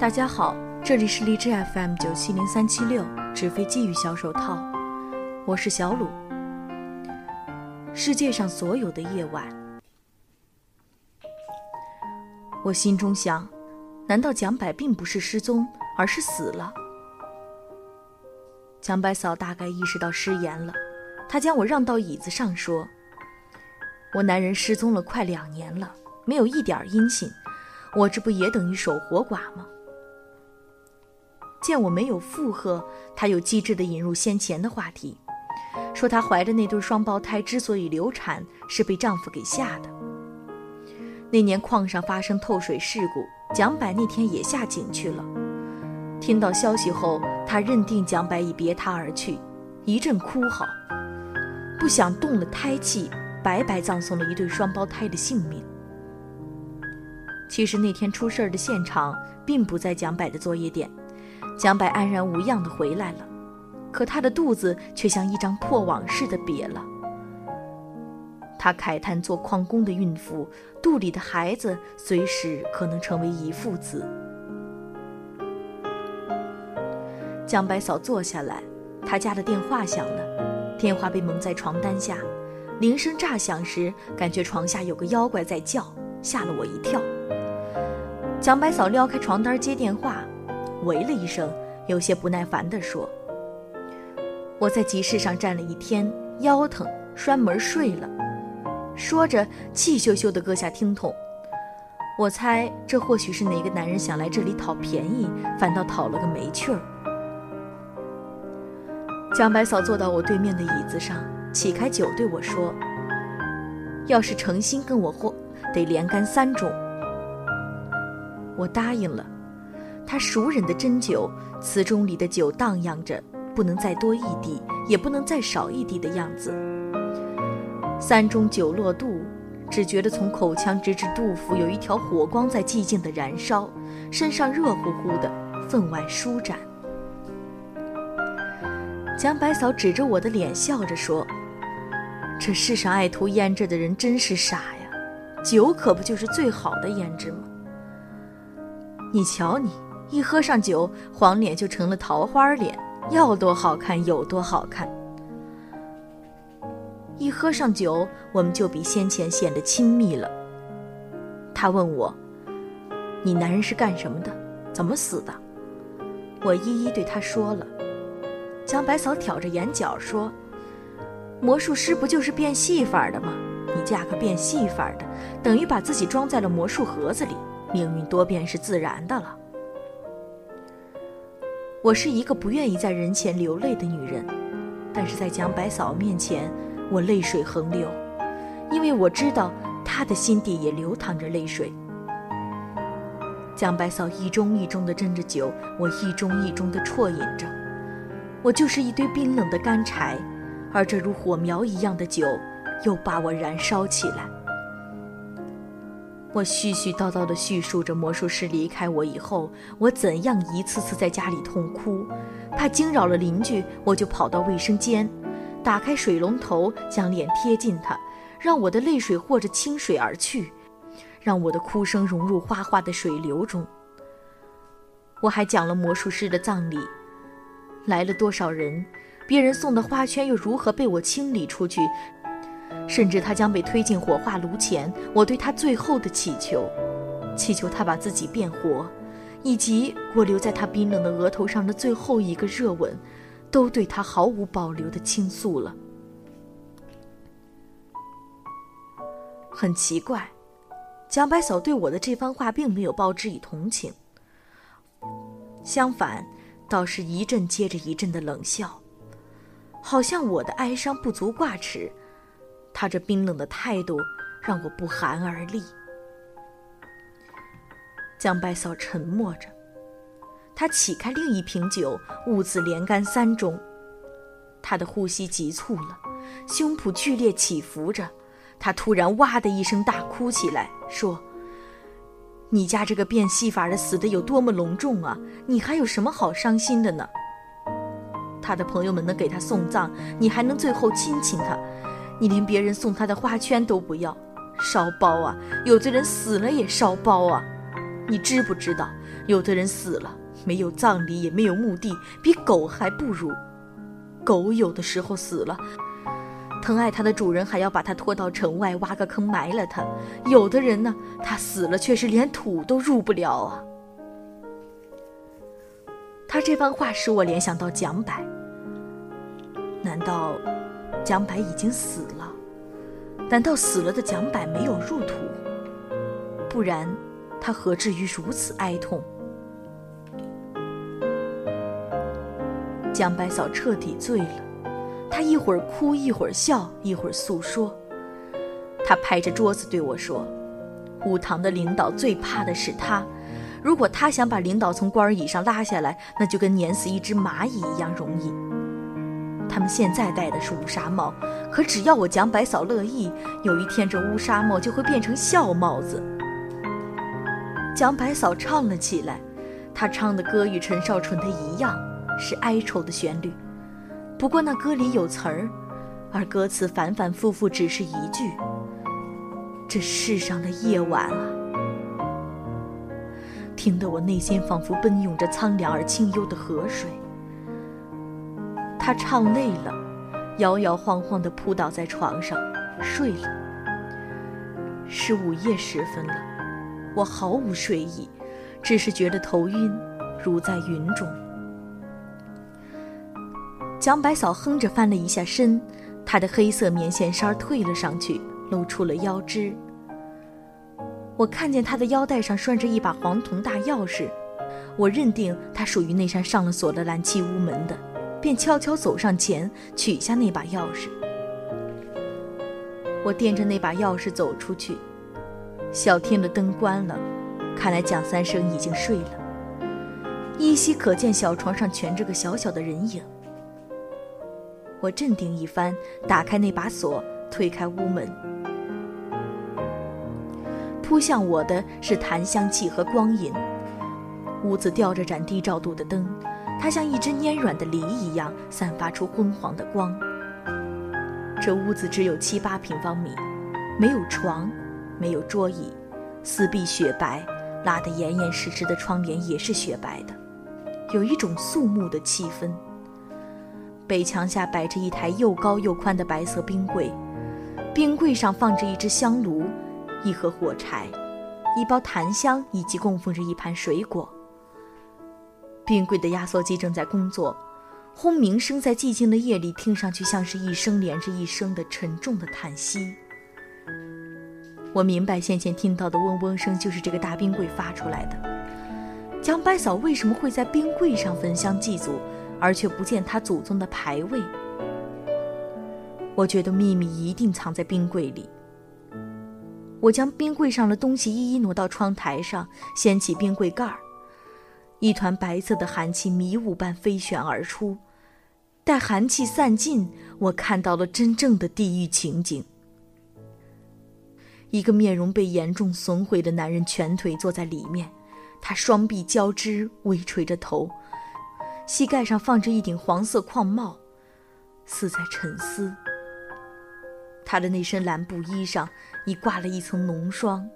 大家好，这里是荔枝 FM 九七零三七六纸飞机与小手套，我是小鲁。世界上所有的夜晚，我心中想：难道蒋柏并不是失踪，而是死了？蒋柏嫂大概意识到失言了，她将我让到椅子上说：“我男人失踪了快两年了，没有一点音信，我这不也等于守活寡吗？”见我没有附和，她又机智地引入先前的话题，说她怀着那对双胞胎之所以流产，是被丈夫给吓的。那年矿上发生透水事故，蒋柏那天也下井去了。听到消息后，她认定蒋柏已别他而去，一阵哭嚎，不想动了胎气，白白葬送了一对双胞胎的性命。其实那天出事的现场并不在蒋柏的作业点。蒋白安然无恙的回来了，可他的肚子却像一张破网似的瘪了。他慨叹做矿工的孕妇肚里的孩子随时可能成为遗腹子。蒋白嫂坐下来，他家的电话响了，电话被蒙在床单下，铃声炸响时，感觉床下有个妖怪在叫，吓了我一跳。蒋白嫂撩开床单接电话。喂了一声，有些不耐烦地说：“我在集市上站了一天，腰疼，摔门睡了。”说着，气咻咻地搁下听筒。我猜这或许是哪个男人想来这里讨便宜，反倒讨了个没趣儿。江白嫂坐到我对面的椅子上，起开酒对我说：“要是诚心跟我喝，得连干三盅。”我答应了。他熟稔的斟酒，瓷盅里的酒荡漾着，不能再多一滴，也不能再少一滴的样子。三盅酒落肚，只觉得从口腔直至肚腹有一条火光在寂静的燃烧，身上热乎乎的，分外舒展。蒋百嫂指着我的脸笑着说：“这世上爱涂胭脂的人真是傻呀，酒可不就是最好的胭脂吗？你瞧你。”一喝上酒，黄脸就成了桃花脸，要多好看有多好看。一喝上酒，我们就比先前显得亲密了。他问我：“你男人是干什么的？怎么死的？”我一一对他说了。江百嫂挑着眼角说：“魔术师不就是变戏法的吗？你嫁个变戏法的，等于把自己装在了魔术盒子里，命运多变是自然的了。”我是一个不愿意在人前流泪的女人，但是在蒋百嫂面前，我泪水横流，因为我知道她的心底也流淌着泪水。蒋百嫂一盅一盅地斟着酒，我一盅一盅地啜饮着，我就是一堆冰冷的干柴，而这如火苗一样的酒，又把我燃烧起来。我絮絮叨叨地叙述着魔术师离开我以后，我怎样一次次在家里痛哭，怕惊扰了邻居，我就跑到卫生间，打开水龙头，将脸贴近他，让我的泪水和着清水而去，让我的哭声融入哗哗的水流中。我还讲了魔术师的葬礼，来了多少人，别人送的花圈又如何被我清理出去。甚至他将被推进火化炉前，我对他最后的祈求，祈求他把自己变活，以及我留在他冰冷的额头上的最后一个热吻，都对他毫无保留的倾诉了。很奇怪，蒋百嫂对我的这番话并没有报之以同情，相反，倒是一阵接着一阵的冷笑，好像我的哀伤不足挂齿。他这冰冷的态度让我不寒而栗。江白嫂沉默着，她起开另一瓶酒，兀自连干三盅。她的呼吸急促了，胸脯剧烈起伏着。她突然哇的一声大哭起来，说：“你家这个变戏法的死的有多么隆重啊！你还有什么好伤心的呢？他的朋友们能给他送葬，你还能最后亲亲他。”你连别人送他的花圈都不要，烧包啊！有的人死了也烧包啊！你知不知道，有的人死了，没有葬礼，也没有墓地，比狗还不如。狗有的时候死了，疼爱它的主人还要把它拖到城外挖个坑埋了它。有的人呢，他死了却是连土都入不了啊。他这番话使我联想到蒋柏。难道蒋柏已经死了？难道死了的蒋柏没有入土？不然，他何至于如此哀痛？蒋白嫂彻底醉了，她一会儿哭，一会儿笑，一会儿诉说。她拍着桌子对我说：“乌堂的领导最怕的是他，如果他想把领导从官椅上拉下来，那就跟碾死一只蚂蚁一样容易。他们现在戴的是乌纱帽，可只要我蒋百嫂乐意，有一天这乌纱帽就会变成笑帽子。”蒋百嫂唱了起来，她唱的歌与陈少纯的一样。是哀愁的旋律，不过那歌里有词儿，而歌词反反复复只是一句：“这世上的夜晚啊。”听得我内心仿佛奔涌着苍凉而清幽的河水。他唱累了，摇摇晃晃地扑倒在床上，睡了。是午夜时分了，我毫无睡意，只是觉得头晕，如在云中。蒋百嫂哼着翻了一下身，她的黑色棉线衫褪了上去，露出了腰肢。我看见她的腰带上拴着一把黄铜大钥匙，我认定她属于那扇上了锁的蓝漆屋门的，便悄悄走上前取下那把钥匙。我掂着那把钥匙走出去，小厅的灯关了，看来蒋三生已经睡了，依稀可见小床上蜷着个小小的人影。我镇定一番，打开那把锁，推开屋门。扑向我的是檀香气和光影。屋子吊着盏低照度的灯，它像一只蔫软的梨一样，散发出昏黄的光。这屋子只有七八平方米，没有床，没有桌椅，四壁雪白，拉得严严实实的窗帘也是雪白的，有一种肃穆的气氛。北墙下摆着一台又高又宽的白色冰柜，冰柜上放着一只香炉、一盒火柴、一包檀香，以及供奉着一盘水果。冰柜的压缩机正在工作，轰鸣声在寂静的夜里听上去像是一声连着一声的沉重的叹息。我明白先前听到的嗡嗡声就是这个大冰柜发出来的。蒋百嫂为什么会在冰柜上焚香祭祖？而却不见她祖宗的牌位，我觉得秘密一定藏在冰柜里。我将冰柜上的东西一一挪到窗台上，掀起冰柜盖儿，一团白色的寒气迷雾般飞旋而出。待寒气散尽，我看到了真正的地狱情景：一个面容被严重损毁的男人蜷腿坐在里面，他双臂交织，微垂着头。膝盖上放着一顶黄色框帽，似在沉思。他的那身蓝布衣上已挂了一层浓霜，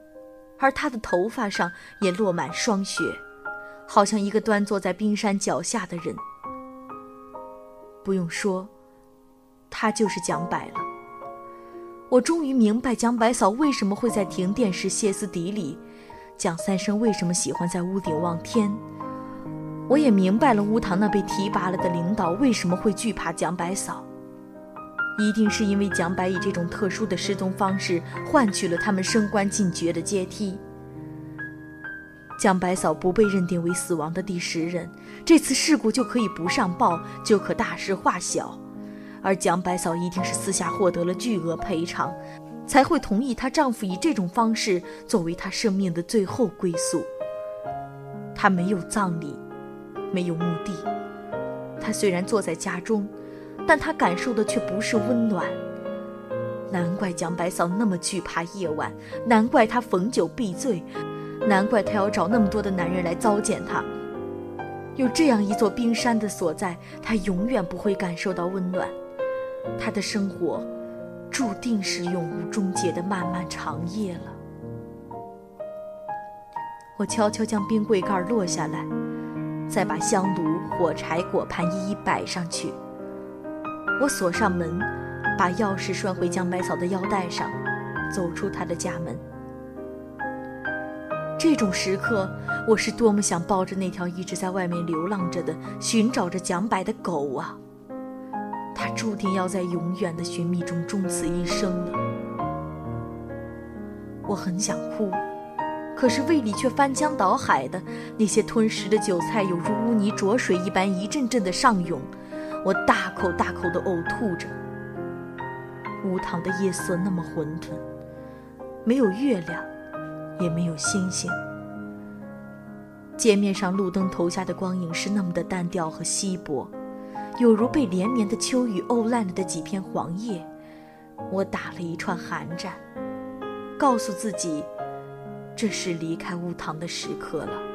而他的头发上也落满霜雪，好像一个端坐在冰山脚下的人。不用说，他就是蒋柏了。我终于明白蒋柏嫂为什么会在停电时歇斯底里，蒋三生为什么喜欢在屋顶望天。我也明白了乌堂那被提拔了的领导为什么会惧怕蒋百嫂，一定是因为蒋百以这种特殊的失踪方式换取了他们升官进爵的阶梯。蒋百嫂不被认定为死亡的第十人，这次事故就可以不上报，就可大事化小，而蒋百嫂一定是私下获得了巨额赔偿，才会同意她丈夫以这种方式作为她生命的最后归宿。她没有葬礼。没有墓地，她虽然坐在家中，但她感受的却不是温暖。难怪蒋百嫂那么惧怕夜晚，难怪她逢酒必醉，难怪她要找那么多的男人来糟践她。有这样一座冰山的所在，她永远不会感受到温暖。她的生活，注定是永无终结的漫漫长夜了。我悄悄将冰柜盖落下来，再把香炉、火柴、果盘一一摆上去。我锁上门，把钥匙拴回江白嫂的腰带上，走出她的家门。这种时刻，我是多么想抱着那条一直在外面流浪着的、寻找着蒋柏的狗啊！它注定要在永远的寻觅中终此一生了。我很想哭。可是胃里却翻江倒海的，那些吞食的韭菜有如污泥浊水一般一阵阵的上涌，我大口大口的呕吐着。乌塘的夜色那么混沌，没有月亮，也没有星星。街面上路灯投下的光影是那么的单调和稀薄，有如被连绵的秋雨沤烂了的几片黄叶。我打了一串寒战，告诉自己。这是离开乌塘的时刻了。